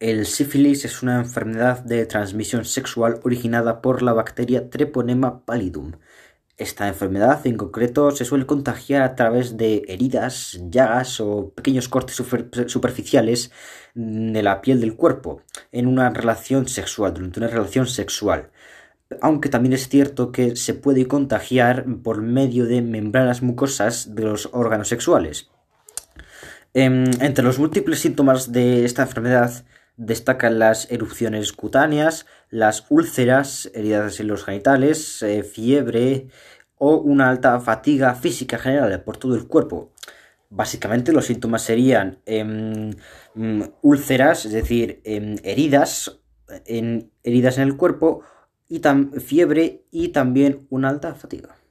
El sífilis es una enfermedad de transmisión sexual originada por la bacteria Treponema pallidum. Esta enfermedad en concreto se suele contagiar a través de heridas, llagas o pequeños cortes superficiales de la piel del cuerpo en una relación sexual, durante una relación sexual. Aunque también es cierto que se puede contagiar por medio de membranas mucosas de los órganos sexuales. Em, entre los múltiples síntomas de esta enfermedad Destacan las erupciones cutáneas, las úlceras, heridas en los genitales, eh, fiebre o una alta fatiga física general por todo el cuerpo. Básicamente los síntomas serían em, mm, úlceras, es decir, em, heridas, en, heridas en el cuerpo y fiebre y también una alta fatiga.